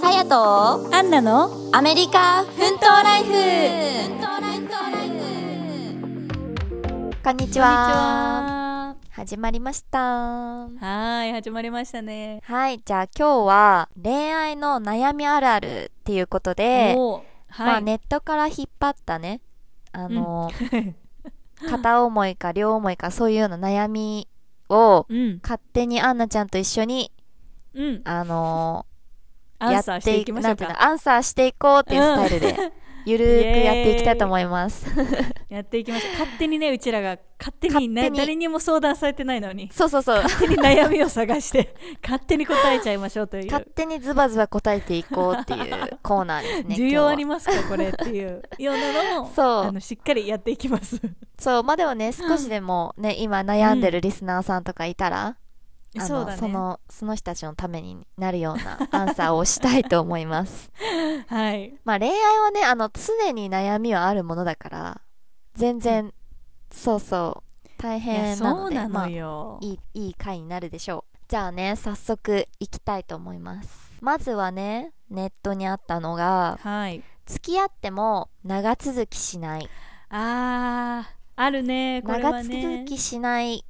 さやとアンナのアメリカ奮闘ライフ。こんにちは。は。始まりました。はーい始まりましたね。はいじゃあ今日は恋愛の悩みあるあるっていうことで、はい、まあネットから引っ張ったね。あの、片思いか両思いかそういうような悩みをうん。勝手にアンナちゃんと一緒にうんあのアンサーしていきましょうか。アンサーしていこうっていうスタイルで、ゆるーくやっていきたいと思います。やっていきましょう。勝手にねうちらが勝手に,、ね、誰にも相談されてないのに。そうそうそう。勝手に悩みを探して勝手に答えちゃいましょうという。勝手にズバズバ答えていこうっていう コーナーですね。需要ありまますかこれっていう。ようなのもそう。あのしっかりやっていきますす。そう、まあでもね、少しでもね、今悩んでるリスナーさんとかいたら、あのそうだね。その、その人たちのためになるようなアンサーをしたいと思います。はい。まあ恋愛はね、あの、常に悩みはあるものだから、全然、そうそう、大変なので、そうなまあいいいい回になるでしょう。じゃあね早速いきたいと思います。まずはねネットにあったのがはい。付き合っても長続きしない、あーあるねこれ長はね。続きしないうんうん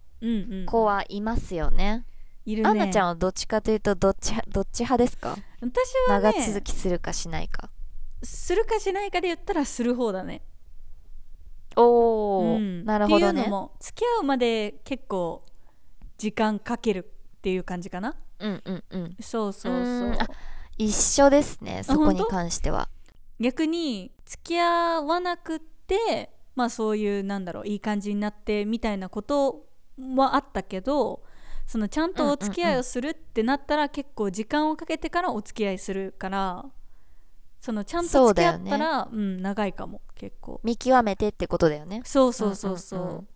子はいますよね、いるね。アンナちゃんはどっちかというとどっちどっち派ですか、私はね長続きするかしないか。するかしないかで言ったらする方だね。おお、うん。なるほどね。っていうのも付き合うまで結構時間かけるっていう感じかな。うんうんうん。そうそうそう。ーん。あ一緒ですねそこに関しては。逆に付き合わなくってまあそういうなんだろういい感じになってみたいなことはあったけどそのちゃんとお付き合いをするってなったら結構時間をかけてからお付き合いするからそのちゃんと付き合ったらう、ん、長いかも結構。見極めてってことだよね。そうそうそうそう,、んんん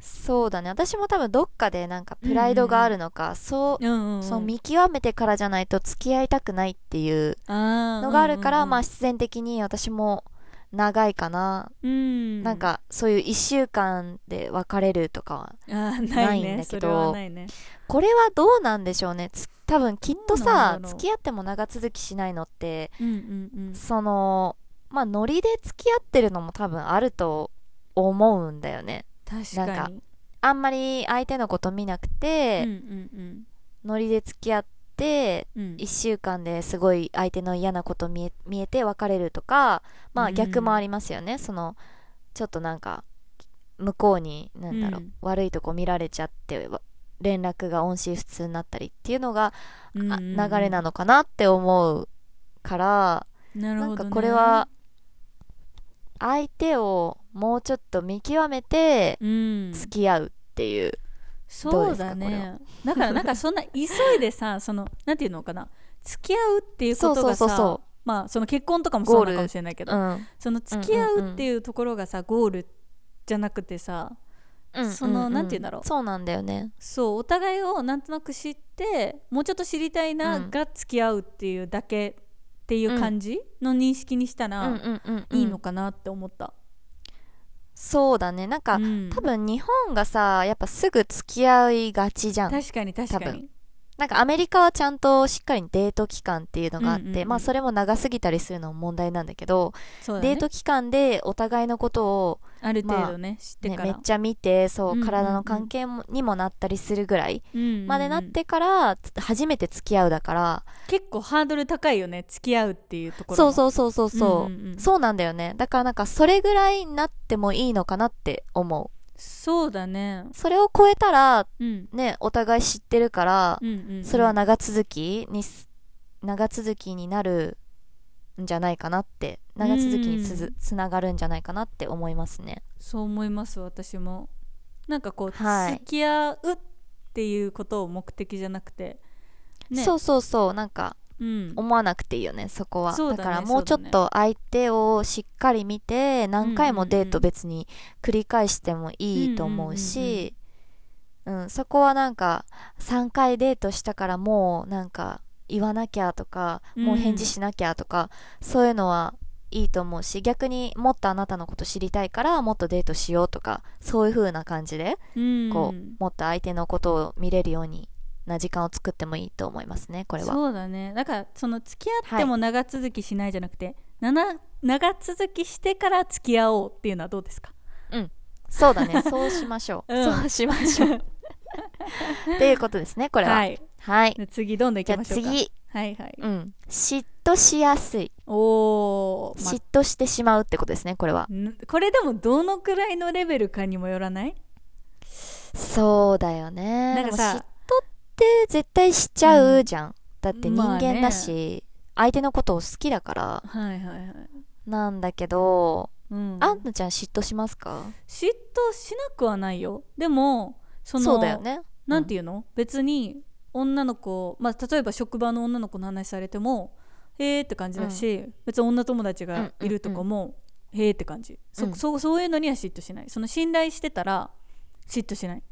そうだね。私も多分どっかでなんかプライドがあるのか、そううんうんうん。その見極めてからじゃないと付き合いたくないっていうののがあるから、まあ必然的に私も長いかな、うん、なんかそういう1週間で別れるとかはなないいんだけど。ねね。これはどうなんでしょうね。つ多分きっとさ付き合っても長続きしないのってうんうんうん。そのまあノリで付き合ってるのも多分あると思うんだよね。確なんかかにあんまり相手のこと見なくて、うんうんノリで付き合ってうんうん。1週間ですごい相手の嫌なこと見え見えて別れるとかまあうん逆もありますよね、そのちょっとなんか向こうになんだろう、うん。悪いとこ見られちゃってわ連絡が音信不通になったりっていうのが、あうんうんうん。流れなのかなって思うから、なね、なんかこれは相手をもうちょっと見極めてうん。付き合うっていう、そうだね。だからなんかそんな急いでさそのなんていうのかな付き合うっていうことがさまあその結婚とかもそうなのかもしれないけど、うん。その付き合うっていうところがさ、ゴールじゃなくてさうん。そのううなんて言うんだろう。そうなんだよね。そうお互いをなんとなく知ってもうちょっと知りたいなうん。が付き合うっていうだけっていう感じの認識にしたうんらいいのかなって思った、そうだね。なんか、うん。多分日本がさやっぱすぐ付き合いがちじゃん。確かに確かに。なんかアメリカはちゃんとしっかりデート期間っていうのがあって、うんうんうん。まあそれも長すぎたりするのも問題なんだけどね。デート期間でお互いのことを、ある程度ね、知ってね、から。めっちゃ見てそう、体の関係もにもなったりするぐらい。までなってからつ初めて付き合うだから、結構ハードル高いよね付き合うっていうところそううそうそうそう。そう,、そうなんだよね。だからなんかそれぐらいになってもいいのかなって思う。そうだね。それを超えたらうん。ねお互い知ってるから、それは長続きにす長続きになるんじゃないかなって長続きにつつながるんじゃないかなって思いますね。そう思います私も。なんかこう、はい。付き合うっていうことを目的じゃなくて。ね。そうそうそう。なんかうん。思わなくていいよねそこは。だねからもうちょっと相手をしっかり見て何回もデート別に繰り返してもいいと思うしうんそこはなんか3回デートしたからもうなんか言わなきゃとかうん。もう返事しなきゃとかそういうのはいいと思うし逆にもっとあなたのこと知りたいからもっとデートしようとかそういう風な感じでうん。こう、もっと相手のことを見れるようにな時間を作ってもいいと思いますねこれは。そうだね。だからその付き合っても長続きしないじゃなくて、なな長続きしてから付き合おうっていうのはどうですか？そうだね。そうしましょう、うん。そうしましょう。っていうことですねこれは。はい。はい。で次どんどんいきましょうか。次はいはい。うん。嫉妬しやすい。おー、ま嫉妬してしまうってことですねこれは。ん？これでもどのくらいのレベルかにもよらない？そうだよね。なんかさ。嫉妬って絶対しちゃうじゃん、だって人間だし、相手のことを好きだから。はいはいはい。なんだけど、うん、あんなちゃん嫉妬しますか？嫉妬しなくはないよ。でもそのそうだよね。なんていうの、別に女の子、まあ、例えば職場の女の子の話されてもへーって感じだし、別に女友達がいるとかも、へーって感じ。そ,、うん。そそういうのには嫉妬しない。その信頼してたら嫉妬しない、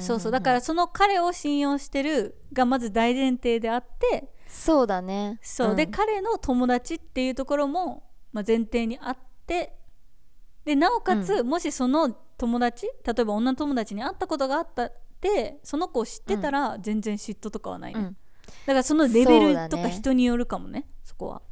そうそう。だからその彼を信用してるがまず大前提であってそうだね。そう、ん。で彼の友達っていうところも、まあ、前提にあってでなおかつ、もしその友達例えば女友達に会ったことがあったってその子を知ってたら全然嫉妬とかはないね、うん。だからそのレベルとか人によるかもねそこは、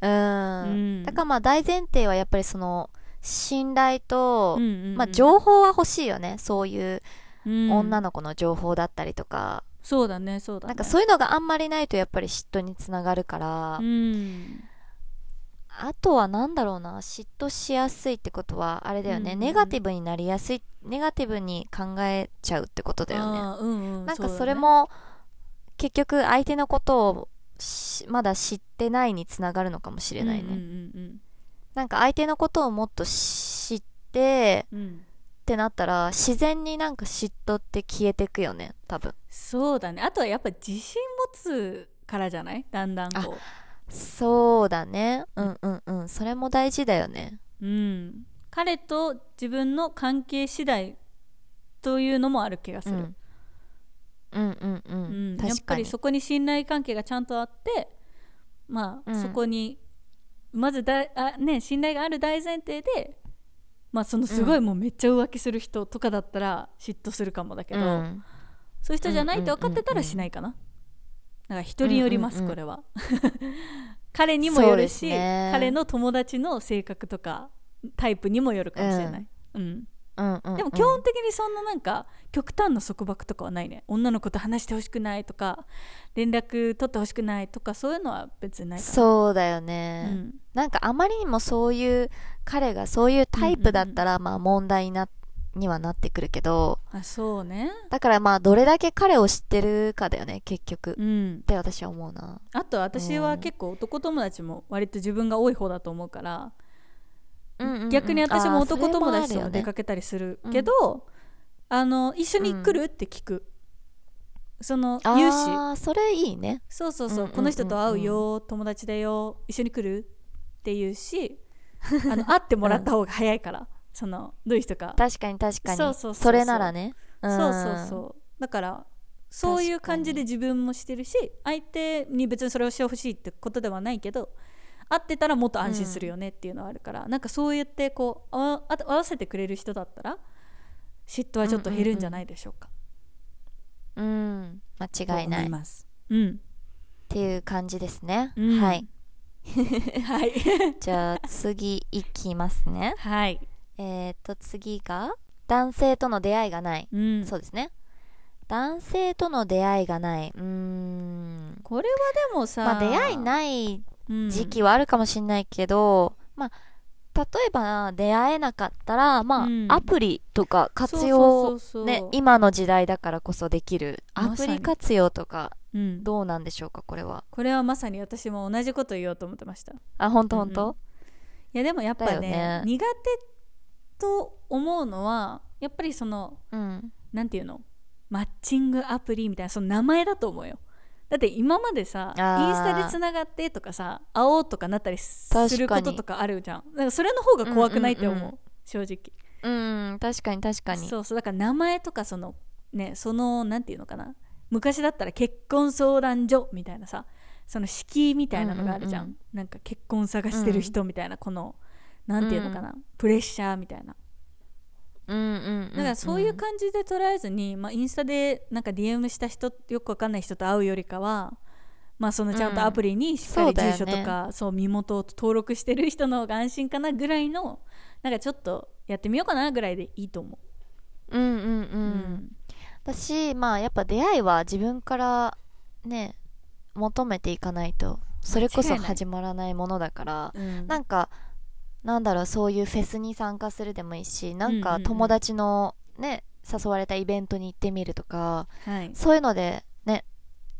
うん、うん。だからまあ大前提はやっぱりその信頼と、うんうんうん。まあ情報は欲しいよね。そういううん。女の子の情報だったりとか、そうだねそうだね。なんかそういうのがあんまりないとやっぱり嫉妬につながるから、うんあとはなんだろうな嫉妬しやすいってことはあれだよね、うんネガティブになりやすいネガティブに考えちゃうってことだよね。うんうんなんかそれも結局相手のことをしまだ知ってないにつながるのかもしれないね、うんうんなんか相手のことをもっと知ってうん。うんってなったら自然になんか嫉妬って消えてくよね多分。そうだね。あとはやっぱ自信持つからじゃない？だんだんこそうだね。うん。うんうんそれも大事だよね。う、うん、彼と自分の関係次第というのもある気がする、うん。うんうんううん。ん、やっぱりそこに信頼関係がちゃんとあってまあ、うん。そこにまずだあ、ね、信頼がある大前提で、まあ、そのすごいもうめっちゃ浮気する人とかだったら嫉妬するかもだけど、うん。そういう人じゃないって分かってたらしないかな。だから人によります、うんうんうん。これは。彼にもよるし、すね。彼の友達の性格とかタイプにもよるかもしれない。うん。うん。うんうんでも基本的にそんななんか極端な束縛とかはないね。女の子と話してほしくないとか連絡取ってほしくないとかそういうのは別にないかな。そうだようね、ん。なんかあまりにもそういう彼がそういうタイプだったらまあ問題になにはなってくるけどあそうね。だからまあどれだけ彼を知ってるかだよね結局。っうん。て私は思うな。あと私は結構男友達も割と自分が多い方だと思うから、逆に私も男友達とも出かけたりするけど、あの一緒に来る、って聞く。そのあ言うし。あーそれいいね。そうそうそう,、うんうんうんうん。この人と会うよ友達だよ一緒に来る？って言うし あの会ってもらった方が早いから、そのどういう人か。確かに確かに。そうそうそれならね。そうそうそう。だからそういう感じで自分もしてるし相手に別にそれをしてほしいってことではないけど会ってたらもっと安心するよねっていうのはあるから、なんかそうやってこうああ合わせてくれる人だったら嫉妬はちょっと減るんじゃないでしょうか、うん、うん、間違いとない。っ思います。うんていう感じですね、うん。はい。はい。じゃあ次いきますね。はい、えっ、と次が男性との出会いがない、うん、そうですね。男性との出会いがない。うーん。これはでもさ、まあ出会いないうん時期はあるかもしれないけど、まあ例えば出会えなかったらまあ、うん。アプリとか活用ね今の時代だからこそできる。アプリ活用とかうん、どうなんでしょうかこれは。これはまさに私も同じこと言おうと思ってました。あ本当うんうん本当いやでもやっぱねね。苦手と思うのはやっぱりそのうん。なんていうの？マッチングアプリみたいなその名前だと思うよ。だって今までさインスタでつながってとかさ会おうとかなったりすることとかあるじゃん。だからそれの方が怖くないって思う,、うんうんうん正直。うん確かに確かに。そうそうだから名前とかそのねそのなんていうのかな？昔だったら結婚相談所みたいなさその敷居みたいなのがあるじゃん,、うんうん。なんか結婚探してる人みたいなこの、なんていうのかな、プレッシャーみたいな。うんうんうん。うんだからそういう感じで捉えずに、まあ、インスタでなんか DM した人よくわかんない人と会うよりかはまあそのちゃんとアプリにしっかり住所とか、そう身元を登録してる人の方が安心かなぐらいのなんかちょっとやってみようかなぐらいでいいと思う。んうんうう、ん。私まあやっぱ出会いは自分からね求めていかないとそれこそ始まらないものだからうん。なんかなんだろうそういうフェスに参加するでもいいしなんうんうんうん。か友達のね誘われたイベントに行ってみるとかはい。そういうのでね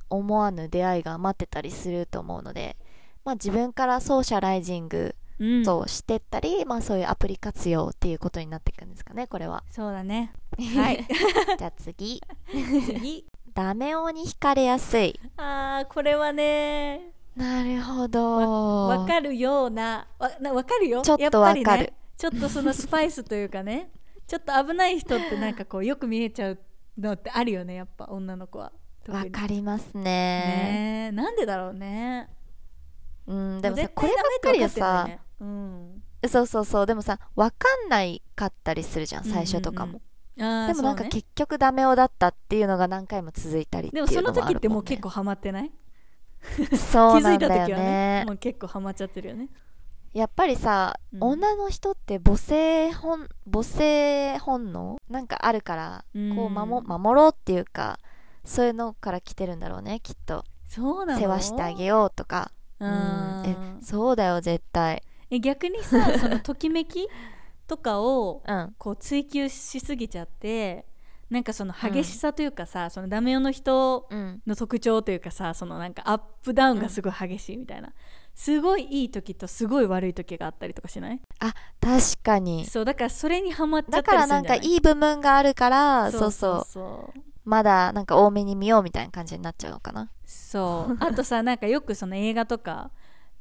思わぬ出会いが待ってたりすると思うのでまあ自分からソーシャライジングうん。をしてったり、まあそういうアプリ活用っていうことになっていくんですかねこれは。そうだね。はい。じゃあ次。次。ダメ男に惹かれやすい。あーこれはねなるほど。わかるようなわなわかるよ。ちょっとわかる。ちょっとそのスパイスというかね。ちょっと危ない人ってなんかこうよく見えちゃうのってあるよねやっぱ女の子は。わかりますね。ねえ。なんでだろうね。うんでもさ絶こればっかりはさね。うん。そうそうそう。でもさわかんないかったりするじゃん最初とかも、うんうん。うん、でもなんか結局ダメ男だったっていうのが何回も続いたりっていうでもそののもあるもん、ね、時ってもう結構ハマってない？そうないんだよ気づた時はねねもう結構ハマっちゃってるよね。やっぱりさ、うん。女の人って母性本母性本能？なんかあるから、うん。こう守守ろうっていうかそういうのから来てるんだろうねきっと。そうなの？世話してあげようとか。うん。えそうだよ絶対。え逆にさそのときめきとかを うん。こう追求しすぎちゃってなんかその激しさというかさ、そのダメ男の人うん。の特徴というかさそのなんかアップダウンがすごい激しいみたいな、すごいいい時とすごい悪い時があったりとかしない？確かに。そうだからそれにハマっちゃだったりからなんかするんじゃない？いい部分があるからそうそう。そうそうまだなんか多めに見ようみたいな感じになっちゃうのかな？そう。あとさなんかよくその映画とか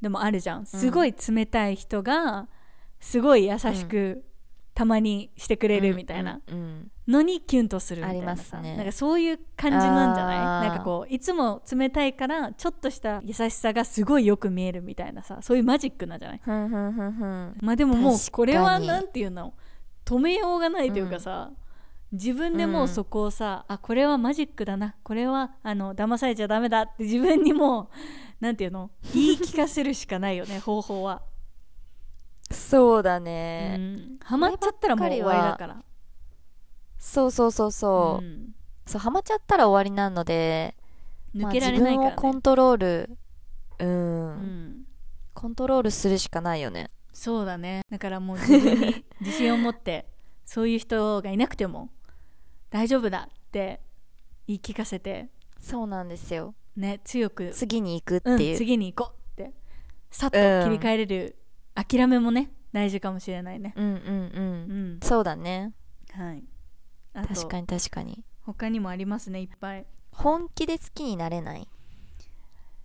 でもあるじゃん。すごい冷たい人がすごい優しくたまにしてくれるみたいな。うんうん。のにキュンとするみたいなありさ、ますね。なんかそういう感じなんじゃない？なんかこういつも冷たいからちょっとした優しさがすごいよく見えるみたいなさそういうマジックなんじゃない？ふんふんふんふんまあでももうこれはなんていうの？止めようがないというかさ、自分でもううんそこをさ、あこれはマジックだな。これはあの騙されちゃダメだって自分にもうなんていうの？言い聞かせるしかないよね方法は、そうだうね、ん、ハマっちゃったらもう終わりだから。そうそうそうそう、ん。そうハマっちゃったら終わりなので抜けられないまあ、自分をから、ねコントロール。うん、うん、コントロールするしかないよね。そうだね。だからもう自分に自信を持ってそういう人がいなくても大丈夫だって言い聞かせてそうなんですよ。ね強く次に行くってう。ん、いう、次に行こうってさっと切り替えれる、諦めもね大事かもしれないね。うん、うんうん。うん。そうだね。はい。あと確かに確かに。他にもありますねいっぱい。本気で好きになれない？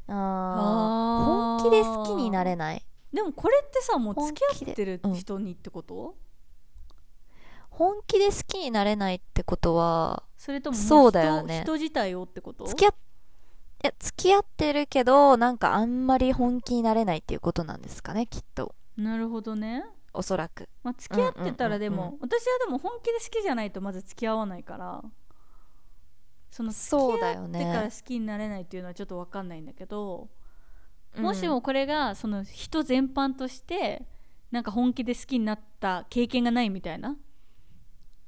ああー。ー本気で好きになれない？でもこれってさもう付き合ってるうん。人にってこと、本気で好きになれないってことはそれとももそうだよね。人人自体をってこと？付き合っいや付き合ってるけどなんかあんまり本気になれないっていうことなんですかねきっとなるほどね。おそらく。まあ、付き合ってたらでも、うんうん私はでも本気で好きじゃないとまず付き合わないからその付そうき合ってだよねから好きになれないっていうのはちょっと分かんないんだけど、うん。もしもこれがその人全般としてなんか本気で好きになった経験がないみたいな、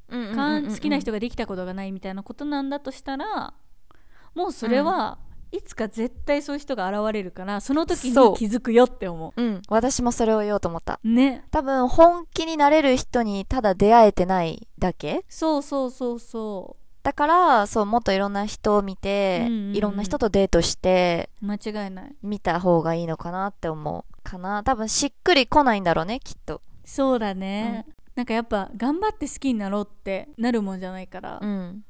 好きな人ができたことがないみたいなことなんだとしたらもうそれはいつか絶対そういう人が現れるからその時に気づくよって思う。ん。私もそれを言おうと思った。うね。多分本気になれる人にただ出会えてないだけ。そうそうそうそだからそうもっといろんな人を見て、うんうんうん。いろんな人とデートしてう間違いない。見た方がいいのかなって思うかな。多分しっくりこないんだろうねきっと。そうだね、なんかやっぱ頑張って好きになろうってなるもんじゃないから、うん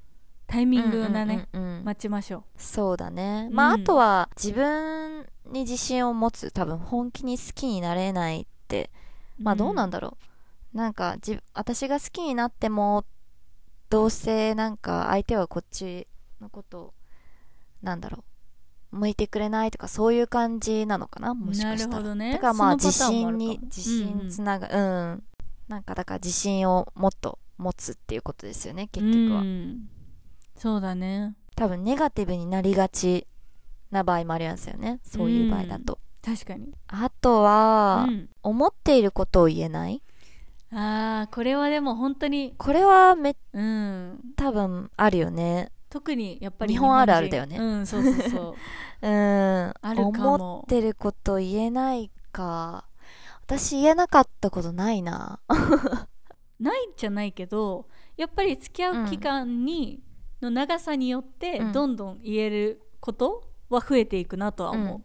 タイミングなね、うんうんうんうん。待ちましょそうだね。まあ、うん。あとは自分に自信を持つ。多分本気に好きになれないって。うまあどうなんだろう、なんかじ私が好きになってもどうせなんか相手はこっちのことなんだろう。向いてくれないとかそういう感じなのかなもしかしたら。ね。だからまあ自信に自信つながうん、なんかだから自信をもっと持つっていうことですよね結局は、うんそうだね。多分ネガティブになりがちな場合もありますよね。そういう場合だと、確かに。あとは、うん。思っていることを言えない？あーこれはでも本当にこれはめうん。多分あるよね。特にやっぱり日本あるある人だよね。うんそうそうそう。うん。あるか思もってること言えないか。私言えなかったことないな。ないじゃないけどやっぱり付き合う期間に、の長さによってうん。どんどん言えることは増えていくなとは思う、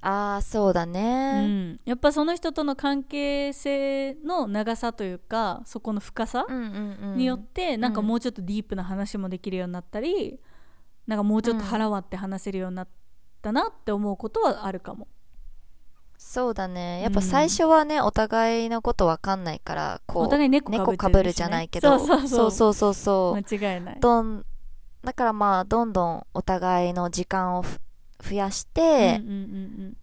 ああそうだうねん。やっぱその人との関係性の長さというかそこの深さうんうんうん。によって、なんかもうちょっとディープな話もできるようになったりなんかもうちょっと腹割って話せるようになったなって思うことはあるかも。そうだね。やっぱ最初はね、お互いのことわかんないからこうお互い猫猫かぶるじゃないけど。そうそうそう。そうそうそう間違いない。どんだからまあどんどんお互いの時間をふ増やして、うんうんうん。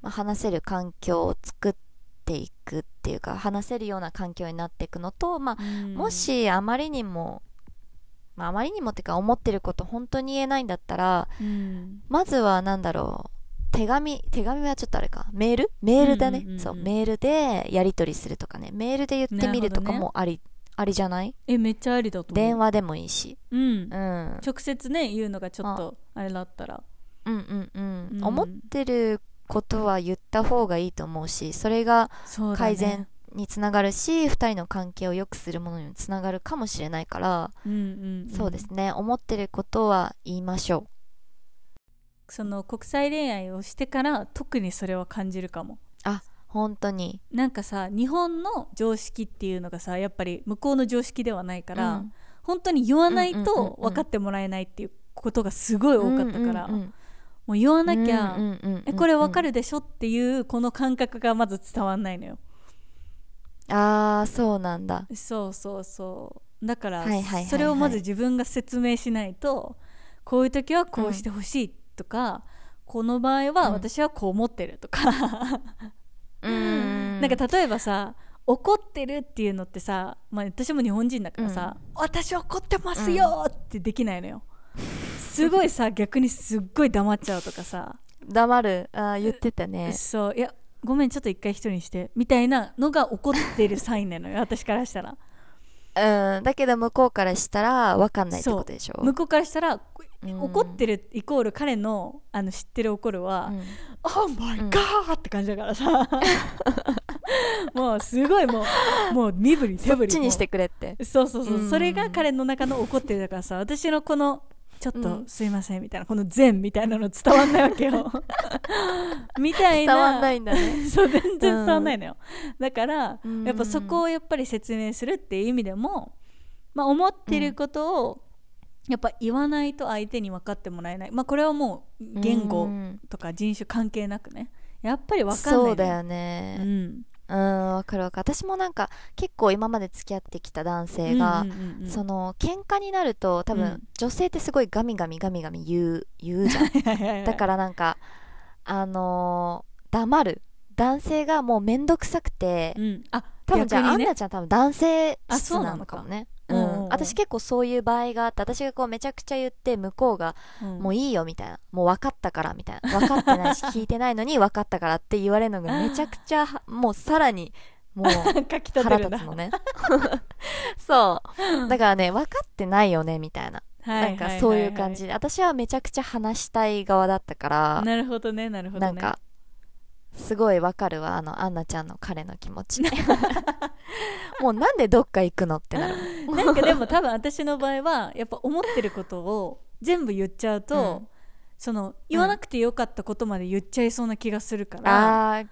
まあ、話せる環境を作っていくっていうか話せるような環境になっていくのと、まあうん。もしあまりにも、まあ、あまりにもっていうか思ってること本当に言えないんだったらうん。まずはなんだろう手紙手紙はちょっとあれか。メール？メールだね、うんうんうんうんそう。メールでやり取りするとかね。メールで言ってみるとかもあり、ありじゃない？えめっちゃありだと思う。電話でもいいし、うん。うん、直接ね言うのがちょっとあ。れだったら。うんうんうん、うん。思ってることは言った方がいいと思うしそれが改善につながるし、2人の関係を良くするものにもつながるかもしれないから、うんうんん。そうですね。思ってることは言いましょその国際恋愛をしてから特にそれは感じるかも。う本当に。なんかさ日本の常識っていうのがさやっぱり向こうの常識ではないから、うん。本当に言わないうんうんうんとうん。分かってもらえないっていうことがすごい多かったから、うんうんもう言わなきゃ、うんうんうんうんえこれ分かるでしょっていうこの感覚がまず伝わんないのよ。ああそうなんだ。そうそうそう。だから、はいはいそれをまず自分が説明しないとこういう時はこうしてほしいとか、この場合はうん。私はこう思ってるとか、うん。なんか例えばさ怒ってるっていうのってさ、まあ、私も日本人だからさ、私怒ってますよってできないのよ、すごいさ 逆にすっごい黙っちゃうとかさ、黙る。あー言ってたね。そう。いやごめんちょっと一回一人にして。みたいなのが怒ってるサインなのよ 私からしたら。うん。だけど向こうからしたら分かんないってことでしょ？向こうからしたら、うん怒ってるイコール彼のあの知ってる怒るはうん「Oh my god!」って感じだからさ。もうすごいもうもう身振り手そ振りっちにしてもくれって。うそうそうそう、うん。それが彼の中の怒ってるだからさ私のこのちょっとうん。すいませんみたいなこの善みたいなの伝わんないわけよ。みたいな。伝わんないんだね。そう全然伝わんないのよ、だからうんやっぱそこをやっぱり説明するっていう意味でも、まあ、思ってることをやっぱ言わないと相手に分かってもらえない、まあ、これはもう言語うん。とか人種関係なくね。やっぱり分かんない。のそうだようねん、うんわかるわかる。私もなんか結構今まで付き合ってきた男性が、うんうんうんうん。その喧嘩になると多分、うん。女性ってすごいガミガミガミガミ言う言うじゃん。だからなんかあのー黙る。男性がもうめんどくさくて、うん、あ多分じゃあ、ねアンナちゃん多分男性あ質なのかもね。うん。私結構そういう場合があって私がこうめちゃくちゃ言って向こうがうん。もういいよみたいな。もう分かったからみたいな。分かってないし聞いてないのに分かったからって言われるのがめちゃくちゃはもうさらにもう 腹立つのね。そう。だからね分かってないよねみたいな。なんかそういう感じ。で私はめちゃくちゃ話したい側だったから。なるほどねなるほどね。なんかすごいわかるわあのアンナちゃんの彼の気持ち。もうなんでどっか行くのってなる。なんかでも多分私の場合はやっぱ思ってることを全部言っちゃうと、うん。その言わなくてよかったことまで言っちゃいそうな気がするから、あー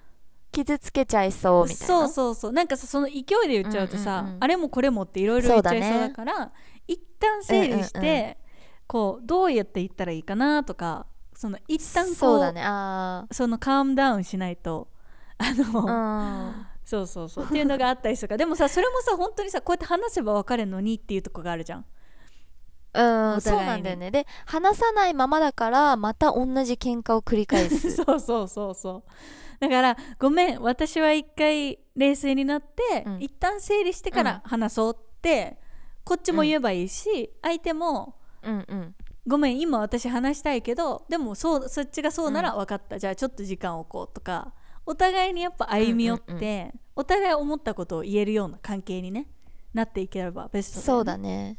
傷つけちゃいそうみたいな。そうそうそう。なんかさその勢いで言っちゃうとさ、うんうんうんあれもこれもっていろいろ言っちゃいそうだから一旦整理して、うんうんうこうどうやって言ったらいいかなとかその一旦こうそうだね。あそのカームダウンしないとあの、そうそうそう。っていうのがあったりするから。でもさそれもさ本当にさこうやって話せば分かるのにっていうとこがあるじゃん。うんそうなんだよね。で話さないままだからまた同じ喧嘩を繰り返す。そうそうそうそう。だからごめん私は一回冷静になって、うん。一旦整理してから話そうって、こっちも言えばいいし、相手もうんうんごめん今私話したいけどでもそうそっちがそうなら分かった、じゃあちょっと時間を置こうとか。お互いにやっぱ歩み寄って、うんうんお互い思ったことを言えるような関係にねなっていければベストそうだだね。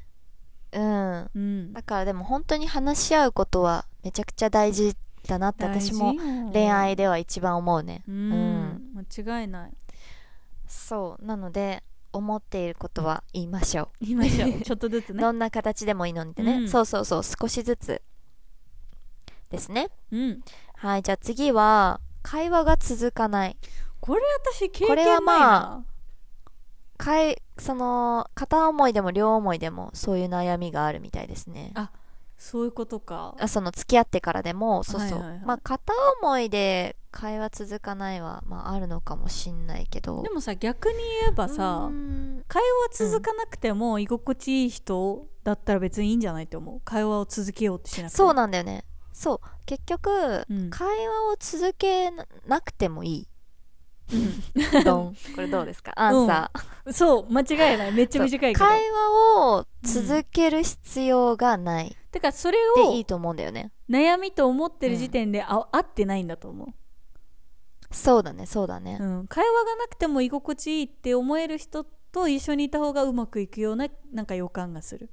うん。うん、だからでも本当に話し合うことはめちゃくちゃ大事だなって私も恋愛では一番思うね。うん、うん。間違いない。そう。なので思っていることは言いましょ言いましょう。ちょっとずつう、ね。どんな形でもいいのでね、うん。そうそうそう少しずつですね。うん。はいじゃあ次は会話が続かない。これ私経これは験ないな、まかいその片思いでも両思いでもそういう悩みがあるみたいですね。あそういうことか。あその付き合ってからでもそうそう、はいはいはい。まあ片思いで会話続かないは、まあ、あるのかもしんないけど。でもさ逆に言えばさ会話続かなくても居心地いい人だったら別にいいんじゃないと思う？会話を続けようとしなくても。そうなんだよね。そう。結局、うん。会話を続けなくてもいい。ドン。これどうですか？アンサー、そう。間違いない。めっちゃ短いけど。会話を続ける必要がないてかそれをでいいと思うんだよね。悩みと思ってる時点で、あ合ってないんだと思そうだねそうだね。う、うん、会話がなくても居心地いいって思える人と一緒にいた方がうまくいくようななんか予感がする、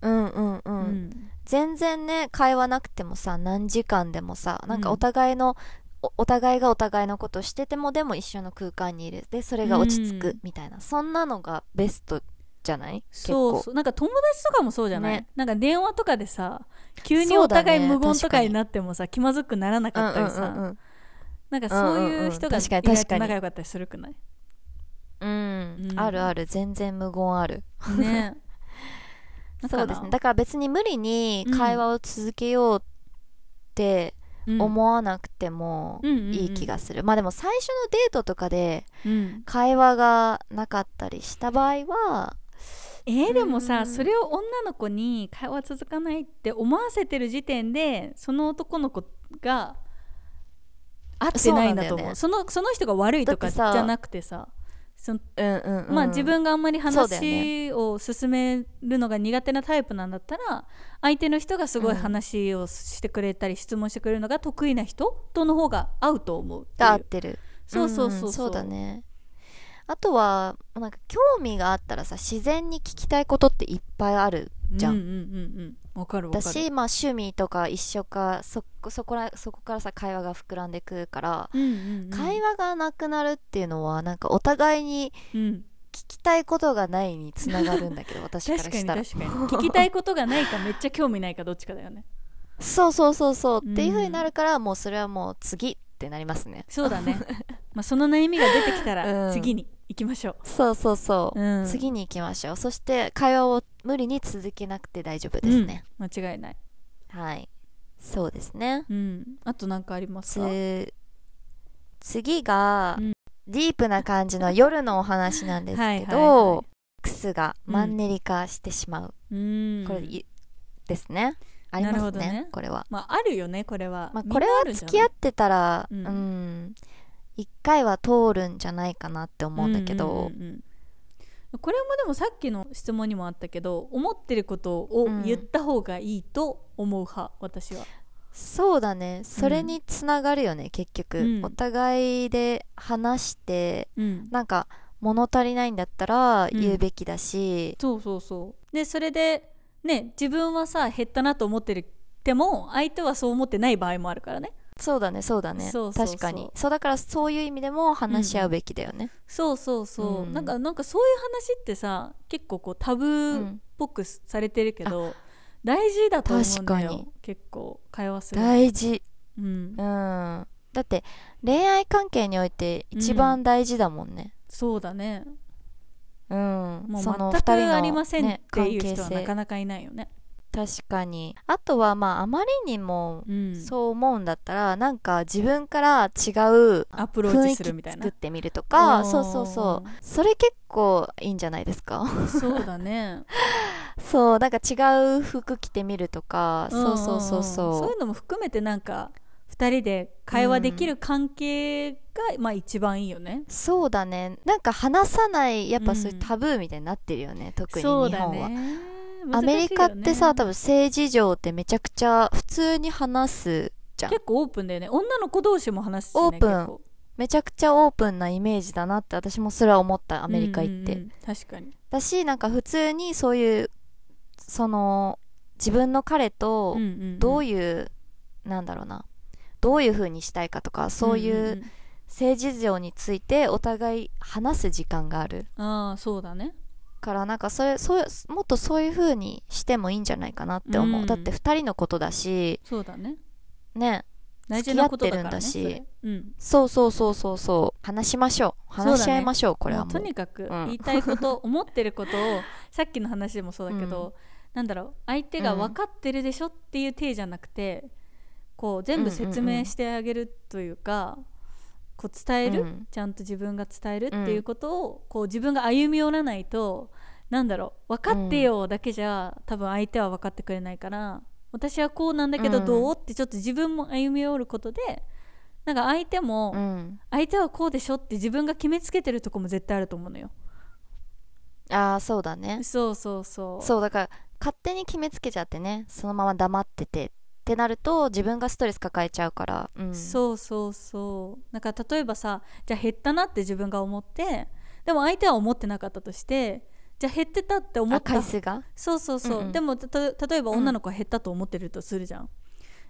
うんうんうん、うん。全然ね会話なくてもさ何時間でもさなんかうんお互いの、おお互いがお互いのことしててもでも一緒の空間にいる。でそれが落ち着くうんみたいな、そんなのがベストじゃない？そうそう。なんか友達とかもそうじゃない、ね。なんか電話とかでさ急にお互い無言と確かになってもさ気まずくならなかったりさ、うんうんうんなんかそういう人が意外と仲良かったりするくない？うん、うん。あるある。全然無言ある。ね。そうですね。だから別に無理に会話を続けようって思わなくてもいい気がする、まあでも最初のデートとかでうん、うん。会話がなかったりした場合はえーでもさ、うんそれを女の子に会話続かないって思わせてる時点でその男の子が合ってないんだと思う。そそのその人が悪いとかじゃなくてさそのうんうん、うん、まあ自分があんまり話を進めるのが苦手なタイプなんだったら相手の人がすごいうん。話をしてくれたり質問してくれるのが得意な人との方が合うと思う合ってる。そうそうそううんそうだねあとはなんか興味があったらさ自然に聞きたいことっていっぱいあるじゃん。うんうんうんかるわかる。だし、まあ、趣味とか一緒かそそこらそこからさ会話が膨らんでくるから、うんうんうん。会話がなくなるっていうのはなんかお互いにうん。聞きたいことがないにつながるんだけど 私からしたら。確かに聞きたいことがないかめっちゃ興味ないかどっちかだよね。そうそうそうそう、うんっていう風になるからもうそれはもう次ってなりますね。そうだね。まあその悩みが出てきたうん。ら次に行きましょそうそうそう、うん。次に行きましょう。そして会話を無理に続けなくて大丈夫う、ですね、うん、間違いない。はい。そうですね。うん。あと何かありますか？つ次が、うん。ディープな感じの夜のお話なんですけど、はいクスがマンネリ化してしまう、うん。これいですねありますねね。これは、まああるよねこれは、まあ、これは付き合ってたらううん。ん。一回は通るんじゃないかなって思うんだけど、うんうんうん。うんこれもでもさっきの質問にもあったけど思ってることを言った方がいいと思う派、私は。そうだね。それにつながるよね、結局、うん。お互いで話してうん。なんか物足りないんだったらうん言うべきだし、そうそうそう。でそれでね自分はさ減ったなと思ってるても相手はそう思ってない場合もあるからね。そうだねそうだね。確かに。そうだからそういう意味でも話し合うべきだよね、そうそうそう、うん。なんかなんかそういう話ってさ結構こうタブーっぽくされてるけど、大事だと思うんだよ。確かに。結構会話する大事。うん。うん。だって恋愛関係において一番大事だもんね。そうだねうん、もう全くありませんっねていう関係性。人はなかなかいないよね。確かに。あとはまああまりにもうん、そう思うんだったら、なんか自分から違うアプローチするみたいな。作ってみるとかそうそうそう。それ結構いいんじゃないですか？そうだね。そうなんか違う服着てみるとか。そうそうそうんんんそうそいうのも含めてなんか2人で会話できる関係が、まあ一番いいよね。うそうだね。なんか話さないやっぱそういううん。タブーみたいになってるよね、特に日本は、だね。アメリカってさ多分分性事情ってめちゃくちゃ普通に話すじゃん。結構オープンだよね。女の子同士も話すし、ね、オープン。めちゃくちゃオープンなイメージだなって私もそれは思ったアメリカ行って、うんうんうん。確かに。だしなんか普通にそういうその自分の彼とどういいう、なんだろうなどういう風にしたいかとかそういう性事情についてお互い話す時間がある。うんああそうだね。からなんかそれそういうもっとそういう風にしてもいいんじゃないかなって思う、うん。だって2人のことだしそうだね。ね大事なってるんだし。それ。うん。そうそうそうそうそう。話しましょう。話し合いましょうこれはもう。とにかくん。言いたいこと、思ってることをさっきの話でもそうだけど、なんだろう。相手が分かってるでしょっていう体じゃなくてこう全部説明してあげるというか、こう伝える、うん。ちゃんと自分が伝えるっていうことを、こう自分が歩み寄らないとなんだろう分かってよだけじゃ、多分相手は分かってくれないから私はこうなんだけどうん。どう、ってちょっと自分も歩み寄ることでなんか相手も、うん。相手はこうでしょって自分が決めつけてるとこも絶対あると思うのよ。ああそうだね。そうそうそう。そうだから勝手に決めつけちゃってねそのまま黙っててってなると自分がストレス抱えちゃうから、うん、そうそうそう。なんか例えばさじゃあ減ったなって自分が思ってでも相手は思ってなかったとしてじゃあ減ってたって思あった。回数が？そうそうそう、うんうん。でも例えばうん。女の子は減ったと思ってるとするじゃん、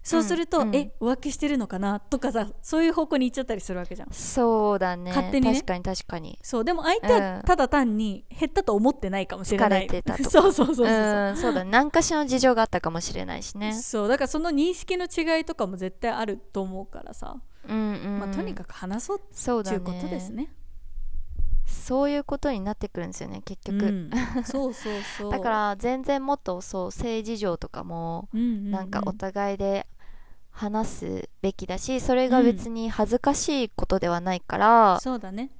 そうすると、うん。え浮気してるのかなとかさそういう方向に行っちゃったりするわけじゃん。そうだね。勝手にね。確かに確かに。そう。でも相手はうんただ単に減ったと思ってないかもしれない。疲れてたとかそうそうそうそう。うそう、ん。そうだね。何かしらの事情があったかもしれないしね。そう。だからその認識の違いとかも絶対あると思うからさ、うんうん、まあ、とにかく話そうっていうことですね。ね。そういうことになってくるんですよね結局、うん。そうそうそう。だから全然もっとそう性事情とかもうんうんうん。なんかお互いで話すべきだしそれが別に恥ずかしいことではないからっそうだね。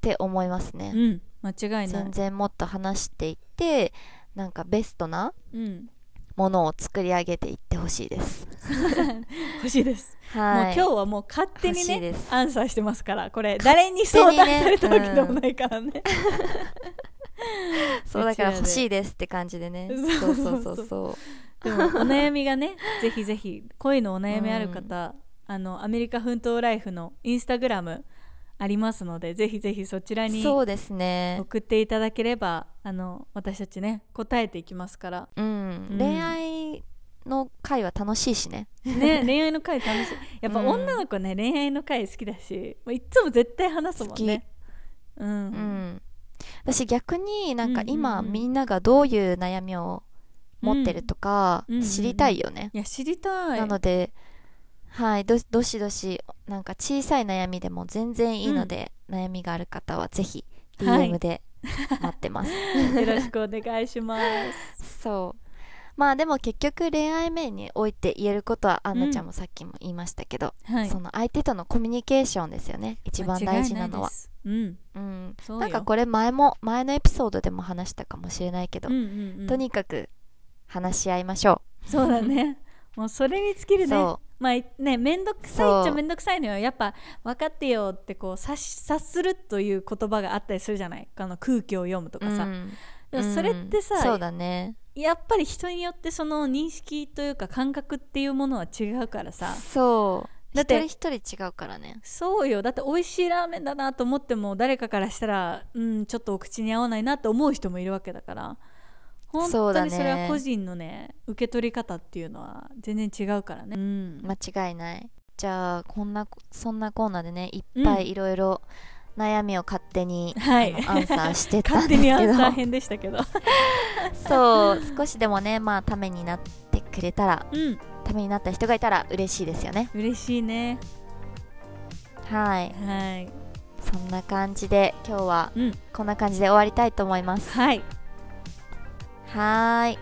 て思いますね、うん。間違いない。全然もっと話していってなんかベストなうん。ものを作り上げていってほしいです。欲しいです、はい。もう今日はもう勝手にねアンサーしてますからこれ誰に相談されたわけでもないからね。そうだから欲しいですって感じでね。そそううそう。うそうそうでもお悩みがね ぜひぜひ恋のお悩みある方、あのアメリカ奮闘ライフのインスタグラムありますのでぜひぜひそちらにそうですね。送っていただければあの私たちね答えていきますから。うん、うん。恋愛の会は楽しいしね。ね恋愛の回楽しい。やっぱうん。女の子ね、恋愛の回好きだしもういつも絶対話すもんね。うん、うん。私逆になんかうん今、うんうん。みんながどういう悩みを持ってるとかうん。知りたいよね、いや知りたい。なのではいどどしどしなんか小さい悩みでも全然いいので、悩みがある方はぜひはい。DM で待ってます、よろしくお願いします。そう。まあでも結局恋愛面において言えることはアンナちゃんもさっきも言いましたけど、はい。その相手とのコミュニケーションですよね。一番大事なのは。うん。うん、なんかこれ前も前のエピソードでも話したかもしれないけど、うんうんうん。とにかく話し合いましょそうだね。もうそれに尽きう、るね。そまあね面倒くさいっちゃ面倒くさいのよやっぱ分かってよってこう察するという言葉があったりするじゃない？あの空気を読むとう、かさ、うん。でもそれってさ、うんそうだね。やっぱり人によってその認識というか感覚っていうものは違うからさ。そう。だって一人一人違うからね。そうよ。だって美味しいラーメンだなと思っても誰かからしたらうんちょっとお口に合わないなって思う人もいるわけだから本当そうだね。にそれは個人のね受け取り方っていうのは全然違うからね、うん。間違いない。じゃあこんなそんなコーナーでねいっぱいいろいろ悩みを勝手に、はい。あのアンサーしてたん勝ですけど。手にアンサー編でしたけど。そう。少しでもねまあためになってくれたらうん。ためになった人がいたら嬉しいですよね。嬉しいね。はい。はい。そんな感じで今日はうん。こんな感じで終わりたいと思います。はいはーい。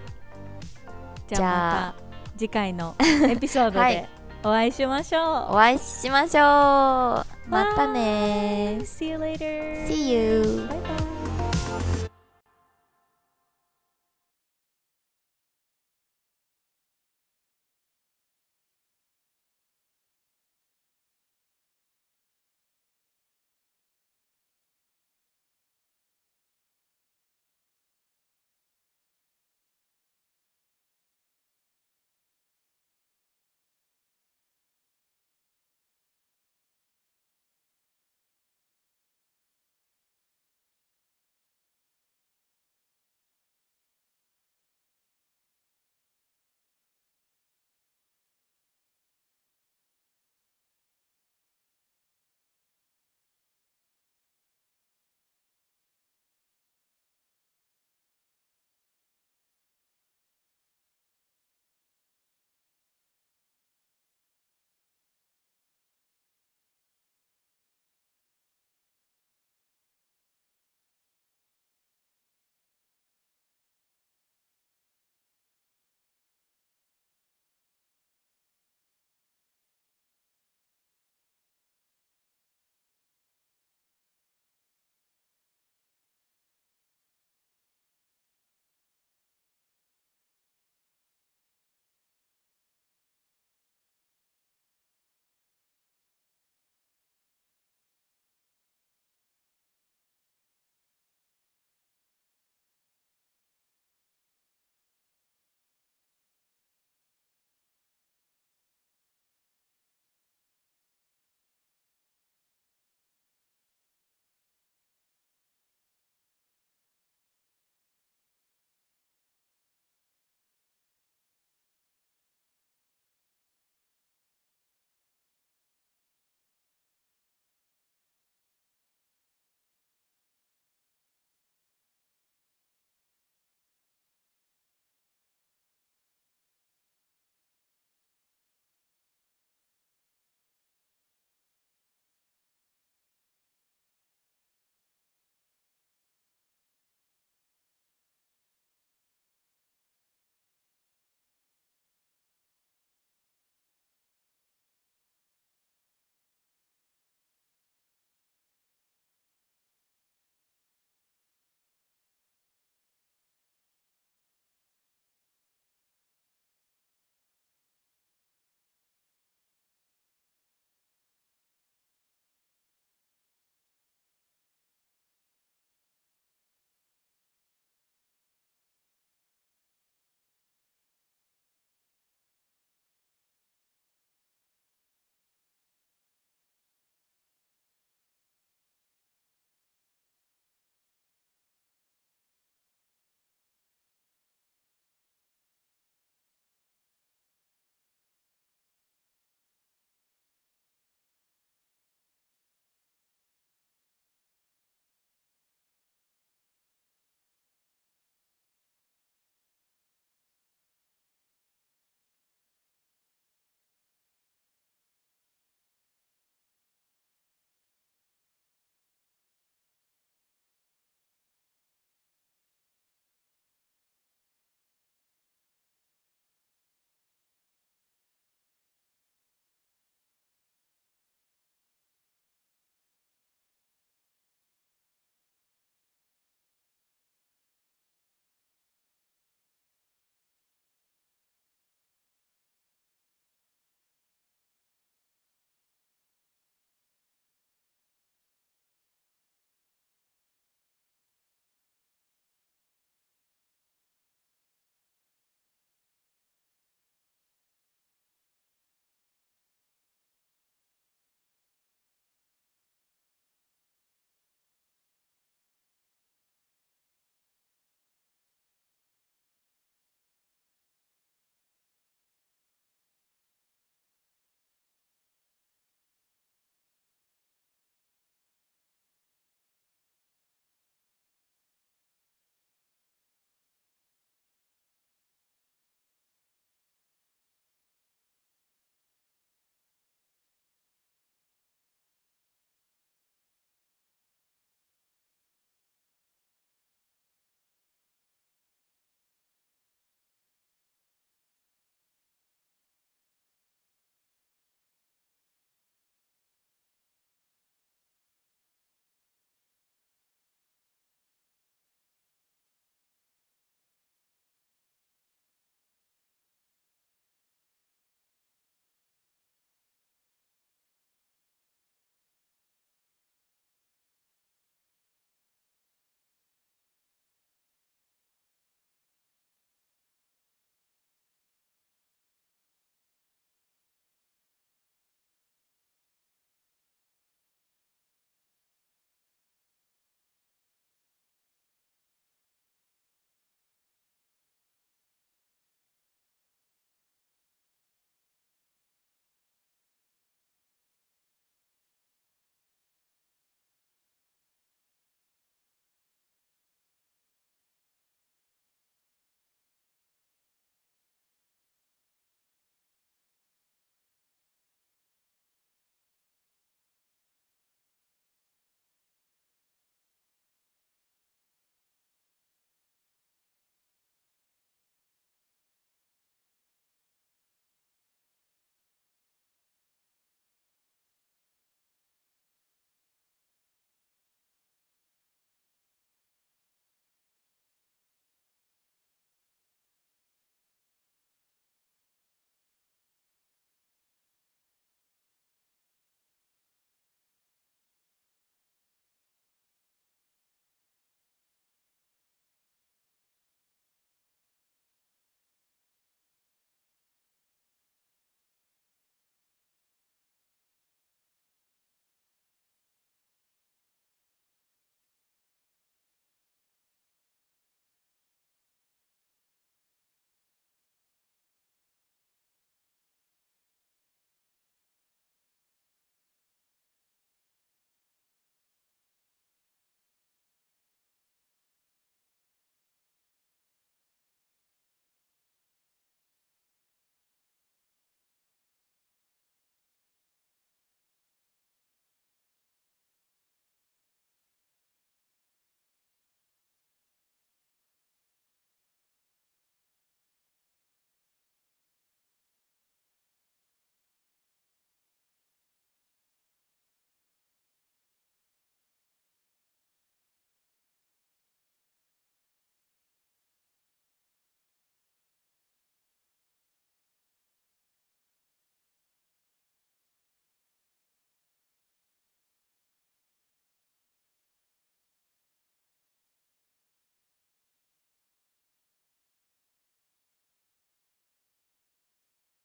じゃあまた次回の エピソードはい。でお会いしましょう、お会いしましょう。またね Bye. See you later. See you. バイバイ